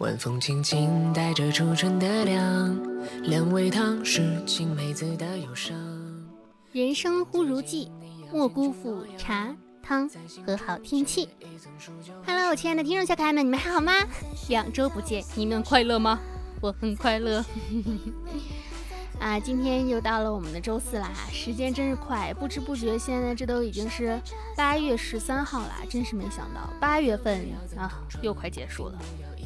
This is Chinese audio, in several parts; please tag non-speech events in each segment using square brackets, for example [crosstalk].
晚风轻轻带着初春的凉，两味汤是青梅子的忧伤。人生忽如寄，莫辜负茶汤和好天气。Hello，我亲爱的听众小可爱们，你们还好吗？两周不见，你们快乐吗？我很快乐。[laughs] 啊，今天又到了我们的周四啦，时间真是快，不知不觉现在这都已经是八月十三号啦，真是没想到八月份啊又快结束了。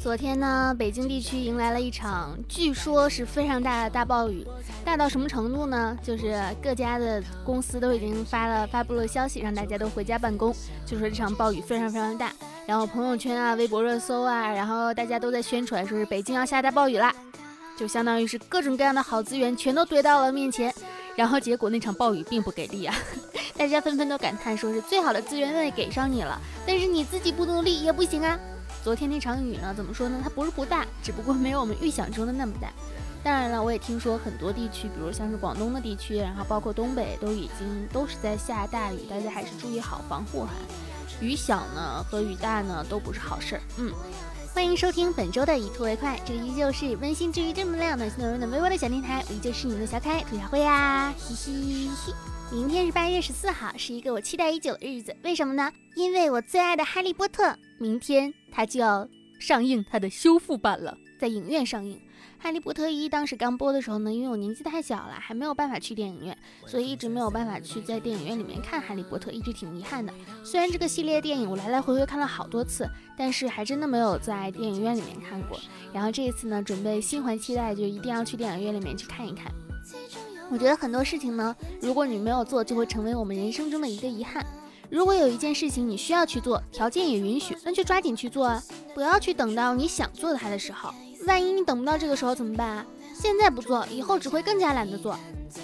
昨天呢，北京地区迎来了一场据说是非常大的大暴雨，大到什么程度呢？就是各家的公司都已经发了发布了消息，让大家都回家办公，就说这场暴雨非常非常大。然后朋友圈啊、微博热搜啊，然后大家都在宣传，说是北京要下大暴雨啦。就相当于是各种各样的好资源全都堆到了面前，然后结果那场暴雨并不给力啊！[laughs] 大家纷纷都感叹说是最好的资源都给上你了，但是你自己不努力也不行啊！昨天那场雨呢，怎么说呢？它不是不大，只不过没有我们预想中的那么大。当然了，我也听说很多地区，比如像是广东的地区，然后包括东北，都已经都是在下大雨，大家还是注意好防护哈。雨小呢和雨大呢都不是好事儿，嗯。欢迎收听本周的以兔为快，这个依旧是温馨治愈正能量暖心暖人的微微的小电台，我依旧是你们的小可爱兔小慧呀，嘻嘻嘻。明天是八月十四号，是一个我期待已久的日子，为什么呢？因为我最爱的哈利波特，明天它就要上映它的修复版了，在影院上映。哈利波特一当时刚播的时候呢，因为我年纪太小了，还没有办法去电影院，所以一直没有办法去在电影院里面看哈利波特，一直挺遗憾的。虽然这个系列电影我来来回回看了好多次，但是还真的没有在电影院里面看过。然后这一次呢，准备心怀期待，就一定要去电影院里面去看一看。我觉得很多事情呢，如果你没有做，就会成为我们人生中的一个遗憾。如果有一件事情你需要去做，条件也允许，那就抓紧去做啊，不要去等到你想做它的时候。万一你等不到这个时候怎么办啊？现在不做，以后只会更加懒得做。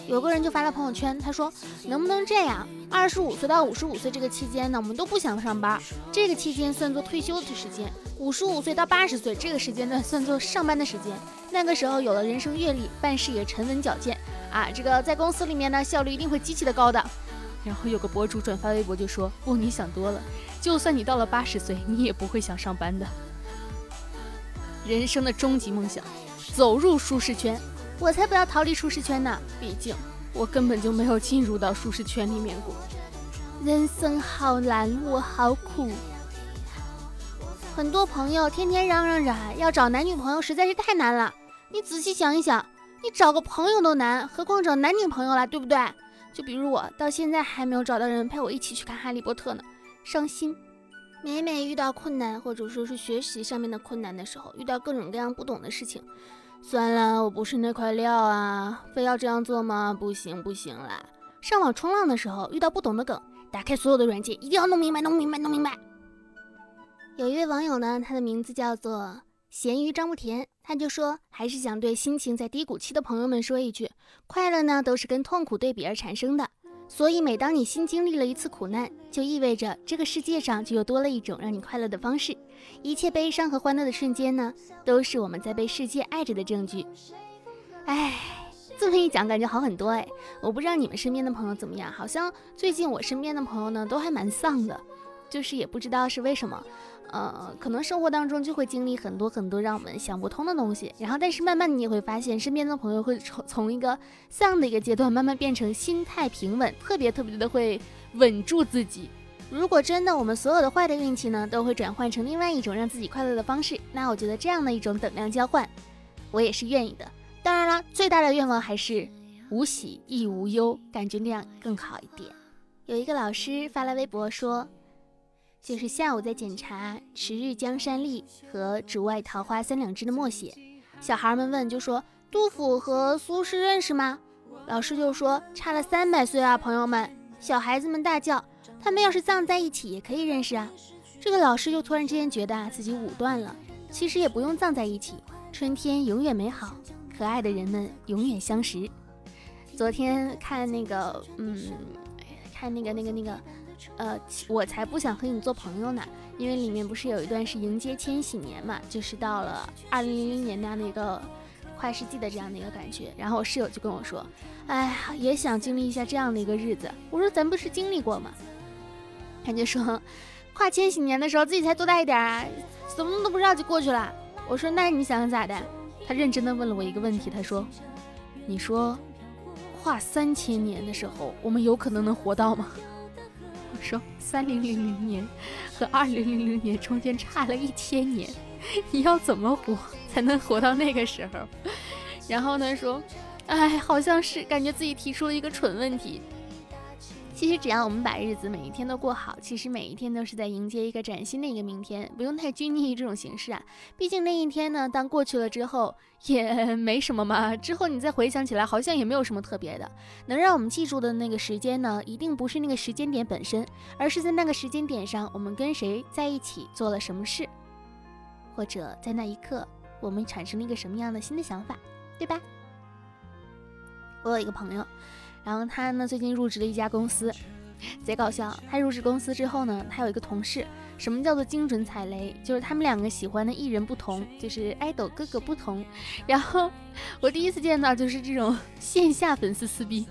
有个人就发了朋友圈，他说：“能不能这样？二十五岁到五十五岁这个期间呢，我们都不想上班，这个期间算作退休的时间。五十五岁到八十岁这个时间段算作上班的时间。那个时候有了人生阅历，办事也沉稳矫健啊，这个在公司里面呢，效率一定会极其的高的。”然后有个博主转发微博就说：“不，你想多了，就算你到了八十岁，你也不会想上班的。”人生的终极梦想，走入舒适圈。我才不要逃离舒适圈呢！毕竟我根本就没有进入到舒适圈里面过。人生好难，我好苦。很多朋友天天嚷嚷着要找男女朋友，实在是太难了。你仔细想一想，你找个朋友都难，何况找男女朋友了，对不对？就比如我，到现在还没有找到人陪我一起去看《哈利波特》呢，伤心。每每遇到困难，或者说是学习上面的困难的时候，遇到各种各样不懂的事情，算了，我不是那块料啊，非要这样做吗？不行不行啦！上网冲浪的时候，遇到不懂的梗，打开所有的软件，一定要弄明白，弄明白，弄明白。有一位网友呢，他的名字叫做咸鱼张不甜，他就说，还是想对心情在低谷期的朋友们说一句，快乐呢，都是跟痛苦对比而产生的。所以，每当你新经历了一次苦难，就意味着这个世界上就又多了一种让你快乐的方式。一切悲伤和欢乐的瞬间呢，都是我们在被世界爱着的证据。哎，这么一讲，感觉好很多哎。我不知道你们身边的朋友怎么样，好像最近我身边的朋友呢，都还蛮丧的，就是也不知道是为什么。呃，可能生活当中就会经历很多很多让我们想不通的东西，然后但是慢慢你也会发现，身边的朋友会从从一个丧的一个阶段，慢慢变成心态平稳，特别特别的会稳住自己。如果真的我们所有的坏的运气呢，都会转换成另外一种让自己快乐的方式，那我觉得这样的一种等量交换，我也是愿意的。当然了，最大的愿望还是无喜亦无忧，感觉那样更好一点。有一个老师发来微博说。就是下午在检查“迟日江山丽”和“竹外桃花三两枝”的默写，小孩们问，就说杜甫和苏轼认识吗？老师就说差了三百岁啊，朋友们。小孩子们大叫，他们要是葬在一起也可以认识啊。这个老师就突然之间觉得自己武断了，其实也不用葬在一起，春天永远美好，可爱的人们永远相识。昨天看那个，嗯，看那个那个那个。呃，我才不想和你做朋友呢，因为里面不是有一段是迎接千禧年嘛，就是到了二零零零年那样的一个跨世纪的这样的一个感觉。然后我室友就跟我说，哎呀，也想经历一下这样的一个日子。我说咱不是经历过吗？他就说，跨千禧年的时候自己才多大一点啊，怎么都不知道就过去了。我说那你想咋的？他认真的问了我一个问题，他说：“你说，跨三千年的时候，我们有可能能活到吗？”我说：“三零零零年和二零零零年中间差了一千年，你要怎么活才能活到那个时候？”然后他说：“哎，好像是感觉自己提出了一个蠢问题。”其实只要我们把日子每一天都过好，其实每一天都是在迎接一个崭新的一个明天，不用太拘泥于这种形式啊。毕竟那一天呢，当过去了之后也 [laughs] 没什么嘛。之后你再回想起来，好像也没有什么特别的。能让我们记住的那个时间呢，一定不是那个时间点本身，而是在那个时间点上，我们跟谁在一起做了什么事，或者在那一刻我们产生了一个什么样的新的想法，对吧？我有一个朋友。然后他呢，最近入职了一家公司，贼搞笑。他入职公司之后呢，他有一个同事，什么叫做精准踩雷？就是他们两个喜欢的艺人不同，就是爱豆哥哥不同。然后 [laughs] 我第一次见到就是这种线下粉丝撕逼，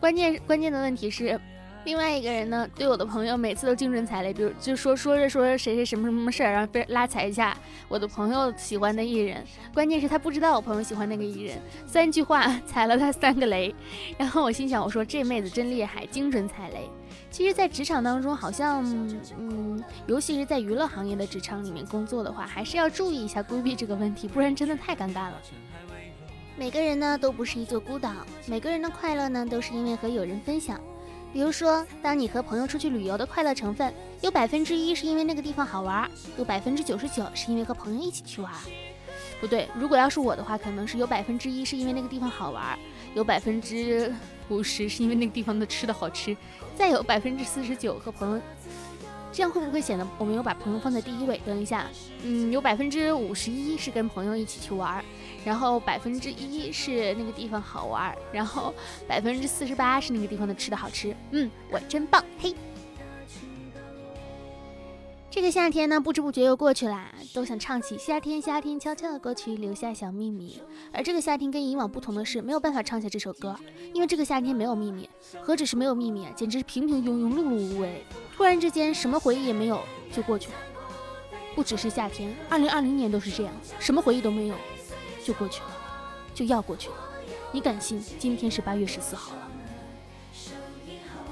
关键关键的问题是。另外一个人呢，对我的朋友每次都精准踩雷，比如就说说着说着谁谁什么什么事儿，然后被拉踩一下我的朋友喜欢的艺人，关键是他不知道我朋友喜欢那个艺人，三句话 [laughs] 踩了他三个雷，然后我心想，我说这妹子真厉害，精准踩雷。其实，在职场当中，好像嗯，尤其是在娱乐行业的职场里面工作的话，还是要注意一下规避这个问题，不然真的太尴尬了。每个人呢都不是一座孤岛，每个人的快乐呢都是因为和有人分享。比如说，当你和朋友出去旅游的快乐成分，有百分之一是因为那个地方好玩，有百分之九十九是因为和朋友一起去玩。不对，如果要是我的话，可能是有百分之一是因为那个地方好玩，有百分之五十是因为那个地方的吃的好吃，再有百分之四十九和朋友。这样会不会显得我没有把朋友放在第一位？等一下，嗯，有百分之五十一是跟朋友一起去玩。然后百分之一是那个地方好玩，然后百分之四十八是那个地方的吃的好吃。嗯，我真棒，嘿！这个夏天呢，不知不觉又过去啦，都想唱起夏天，夏天悄悄的过去，留下小秘密。而这个夏天跟以往不同的是，没有办法唱下这首歌，因为这个夏天没有秘密，何止是没有秘密，简直是平平庸庸，碌碌无为。突然之间，什么回忆也没有，就过去了。不只是夏天，二零二零年都是这样，什么回忆都没有。就过去了，就要过去了。你敢信今天是八月十四号了？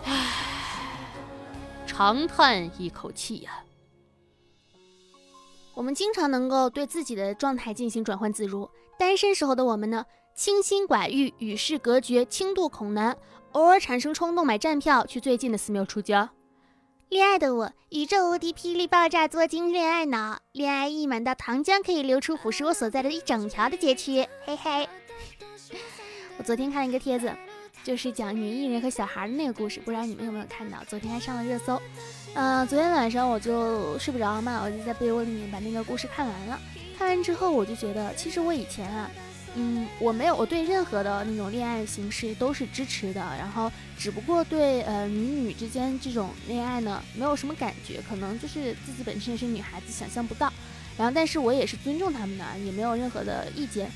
唉，长叹一口气呀。我们经常能够对自己的状态进行转换自如。单身时候的我们呢，清心寡欲，与世隔绝，轻度恐男，偶尔产生冲动买站票去最近的寺庙出家。恋爱的我，宇宙无敌霹雳爆炸作精恋爱脑，恋爱溢满到糖浆可以流出腐蚀我所在的一整条的街区，嘿嘿。我昨天看了一个帖子，就是讲女艺人和小孩的那个故事，不知道你们有没有看到？昨天还上了热搜。嗯，昨天晚上我就睡不着嘛，我就在被窝里面把那个故事看完了。看完之后，我就觉得，其实我以前啊。嗯，我没有，我对任何的那种恋爱形式都是支持的，然后只不过对呃女女之间这种恋爱呢，没有什么感觉，可能就是自己本身也是女孩子，想象不到。然后，但是我也是尊重他们的，也没有任何的意见。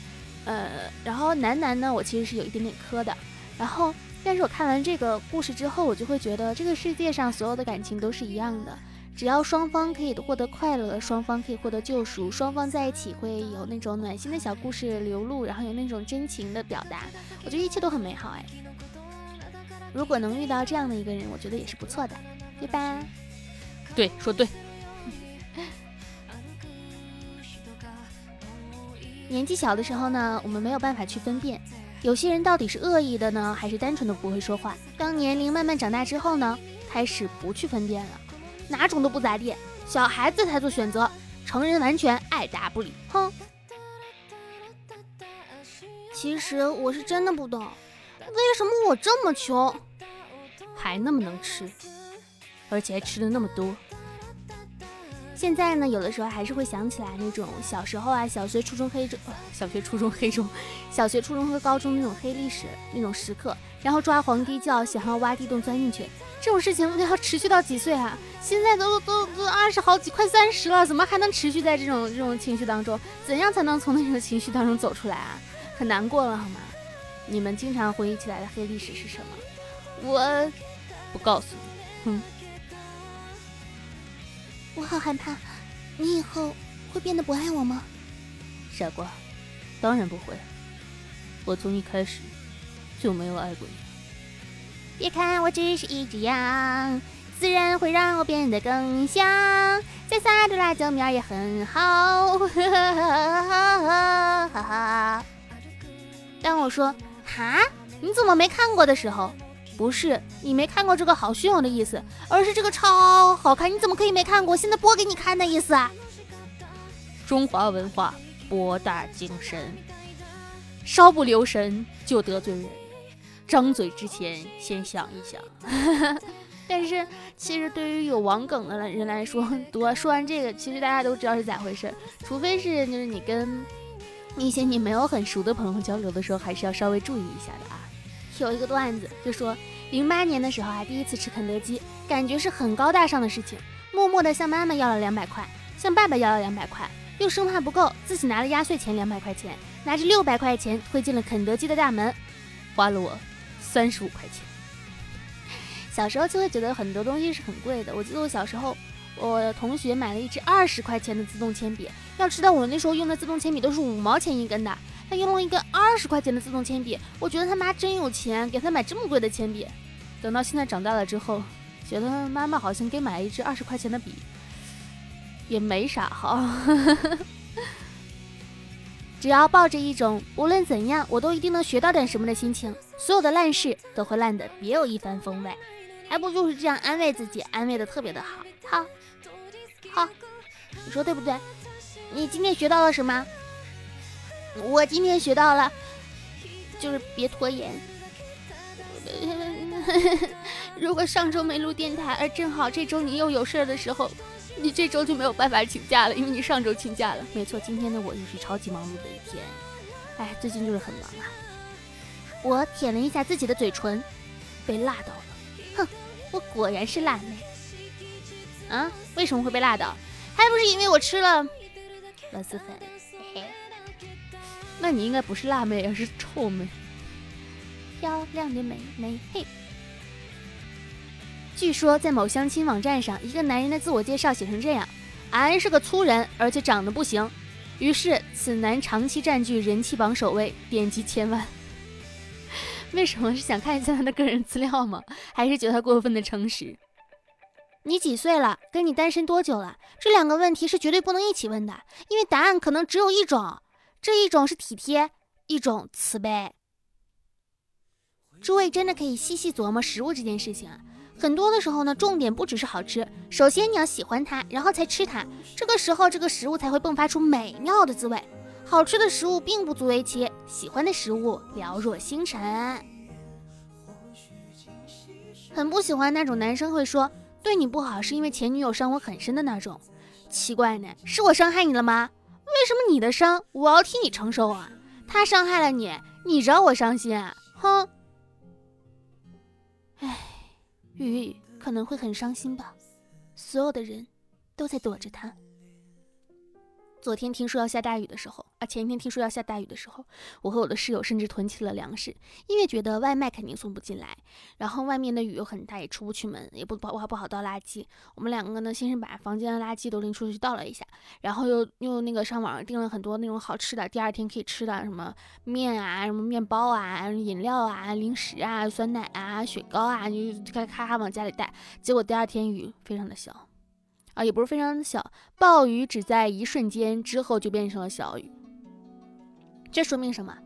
呃，然后男男呢，我其实是有一点点磕的。然后，但是我看完这个故事之后，我就会觉得这个世界上所有的感情都是一样的。只要双方可以获得快乐，双方可以获得救赎，双方在一起会有那种暖心的小故事流露，然后有那种真情的表达，我觉得一切都很美好哎。如果能遇到这样的一个人，我觉得也是不错的，对吧？对，说对。[laughs] 年纪小的时候呢，我们没有办法去分辨，有些人到底是恶意的呢，还是单纯的不会说话。当年龄慢慢长大之后呢，开始不去分辨了。哪种都不咋地，小孩子才做选择，成人完全爱答不理。哼！其实我是真的不懂，为什么我这么穷，还那么能吃，而且还吃的那么多。现在呢，有的时候还是会想起来那种小时候啊，小学、初中黑中，小学、初中黑中，小学、初中和高中那种黑历史那种时刻，然后抓皇帝叫，想要挖地洞钻进去。这种事情要持续到几岁啊？现在都都都二十好几，快三十了，怎么还能持续在这种这种情绪当中？怎样才能从那种情绪当中走出来啊？很难过了好吗？你们经常回忆起来的黑历史是什么？我不告诉你。哼，我好害怕，你以后会变得不爱我吗？傻瓜，当然不会。我从一开始就没有爱过你。别看我只是一只羊，自然会让我变得更香。再撒点辣椒面也很好。当我说哈，你怎么没看过的时候，不是你没看过这个好虚荣的意思，而是这个超好看，你怎么可以没看过？现在播给你看的意思啊！中华文化博大精深，稍不留神就得罪人，张嘴之前先想一想。[laughs] 但是其实对于有网梗的人来说，读说完这个，其实大家都知道是咋回事，除非是就是你跟。一些你没有很熟的朋友交流的时候，还是要稍微注意一下的啊。有一个段子就说，零八年的时候啊，第一次吃肯德基，感觉是很高大上的事情，默默的向妈妈要了两百块，向爸爸要了两百块，又生怕不够，自己拿了压岁钱两百块钱，拿着六百块钱推进了肯德基的大门，花了我三十五块钱。小时候就会觉得很多东西是很贵的。我记得我小时候。我同学买了一支二十块钱的自动铅笔，要知道我那时候用的自动铅笔都是五毛钱一根的，他用了一个二十块钱的自动铅笔，我觉得他妈真有钱，给他买这么贵的铅笔。等到现在长大了之后，觉得妈妈好像给买一支二十块钱的笔，也没啥好。[laughs] 只要抱着一种无论怎样我都一定能学到点什么的心情，所有的烂事都会烂得别有一番风味。还不就是这样安慰自己，安慰的特别的好，好。好，你说对不对？你今天学到了什么？我今天学到了，就是别拖延。[laughs] 如果上周没录电台，而正好这周你又有事儿的时候，你这周就没有办法请假了，因为你上周请假了。没错，今天的我又是超级忙碌的一天。哎，最近就是很忙啊。我舔了一下自己的嘴唇，被辣到了。哼，我果然是辣妹。啊，为什么会被辣到？还不是因为我吃了螺蛳粉。那你应该不是辣妹，而是臭妹。漂亮的美眉，嘿。据说在某相亲网站上，一个男人的自我介绍写成这样：俺是个粗人，而且长得不行。于是此男长期占据人气榜首位，点击千万。[laughs] 为什么是想看一下他的个人资料吗？还是觉得他过分的诚实？你几岁了？跟你单身多久了？这两个问题是绝对不能一起问的，因为答案可能只有一种。这一种是体贴，一种慈悲。诸位真的可以细细琢磨食物这件事情啊。很多的时候呢，重点不只是好吃，首先你要喜欢它，然后才吃它，这个时候这个食物才会迸发出美妙的滋味。好吃的食物并不足为奇，喜欢的食物寥若星辰。很不喜欢那种男生会说。对你不好是因为前女友伤我很深的那种，奇怪呢，是我伤害你了吗？为什么你的伤我要替你承受啊？他伤害了你，你惹我伤心，哼！唉，雨可能会很伤心吧，所有的人都在躲着他。昨天听说要下大雨的时候前一天听说要下大雨的时候，我和我的室友甚至囤起了粮食，因为觉得外卖肯定送不进来，然后外面的雨又很大，也出不去门，也不不好不好倒垃圾。我们两个呢，先是把房间的垃圾都拎出去倒了一下，然后又又那个上网上订了很多那种好吃的，第二天可以吃的什么面啊、什么面包啊、饮料啊、零食啊、酸奶啊、雪糕啊，就咔咔往家里带。结果第二天雨非常的小。啊，也不是非常的小，暴雨只在一瞬间之后就变成了小雨。这说明什么？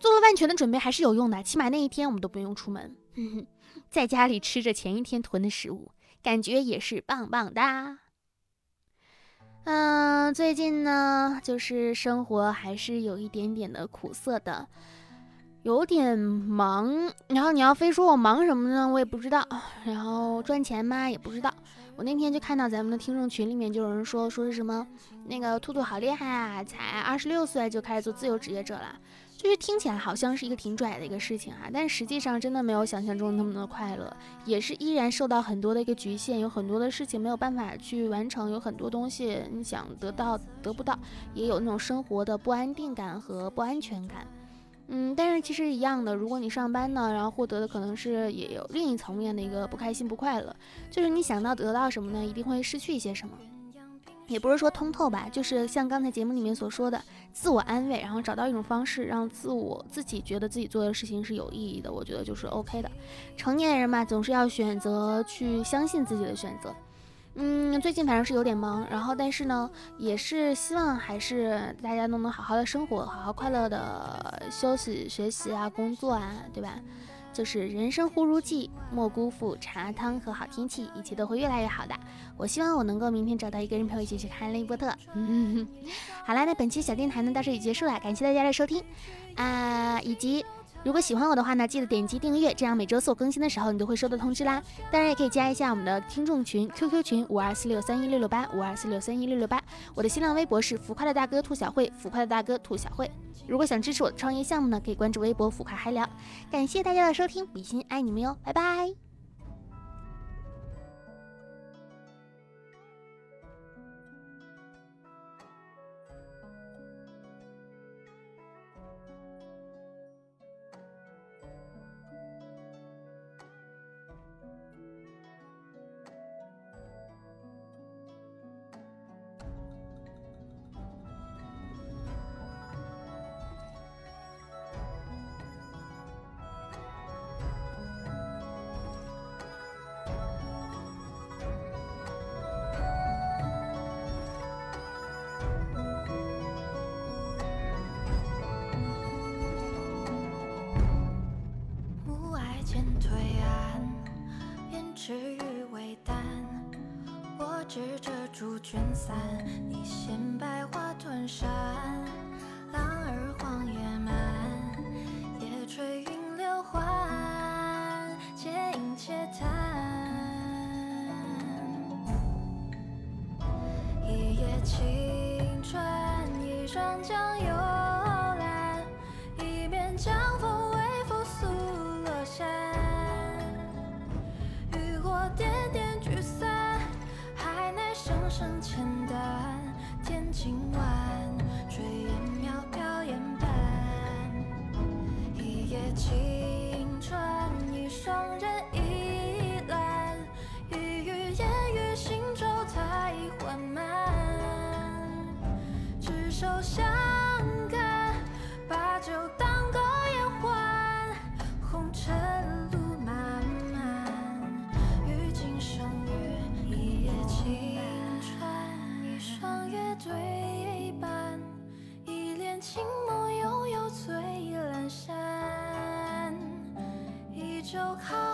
做了万全的准备还是有用的，起码那一天我们都不用出门，[laughs] 在家里吃着前一天囤的食物，感觉也是棒棒哒。嗯，最近呢，就是生活还是有一点点的苦涩的。有点忙，然后你要非说我忙什么呢？我也不知道。然后赚钱吗？也不知道。我那天就看到咱们的听众群里面就有人说，说是什么那个兔兔好厉害啊，才二十六岁就开始做自由职业者了，就是听起来好像是一个挺拽的一个事情啊，但实际上真的没有想象中那么的快乐，也是依然受到很多的一个局限，有很多的事情没有办法去完成，有很多东西你想得到得不到，也有那种生活的不安定感和不安全感。嗯，但是其实一样的，如果你上班呢，然后获得的可能是也有另一层面的一个不开心、不快乐，就是你想到得到什么呢，一定会失去一些什么。也不是说通透吧，就是像刚才节目里面所说的，自我安慰，然后找到一种方式，让自我自己觉得自己做的事情是有意义的，我觉得就是 OK 的。成年人嘛，总是要选择去相信自己的选择。嗯，最近反正是有点忙，然后但是呢，也是希望还是大家都能好好的生活，好好快乐的休息、学习啊、工作啊，对吧？就是人生忽如寄，莫辜负茶汤和好天气，一切都会越来越好的。我希望我能够明天找到一个人陪我一起去看《哈利波特》。[laughs] 好啦，那本期小电台呢到这里结束了，感谢大家的收听啊，以及。如果喜欢我的话呢，记得点击订阅，这样每周四我更新的时候你都会收到通知啦。当然也可以加一下我们的听众群 QQ 群五二四六三一六六八五二四六三一六六八。我的新浪微博是浮夸的大哥兔小慧，浮夸的大哥兔小慧。如果想支持我的创业项目呢，可以关注微博浮夸嗨聊。感谢大家的收听，比心爱你们哟，拜拜。执着竹卷伞，你衔百花吞山，浪儿黄叶漫，夜吹云流缓，且饮且谈。一夜晴川，一双江就，靠。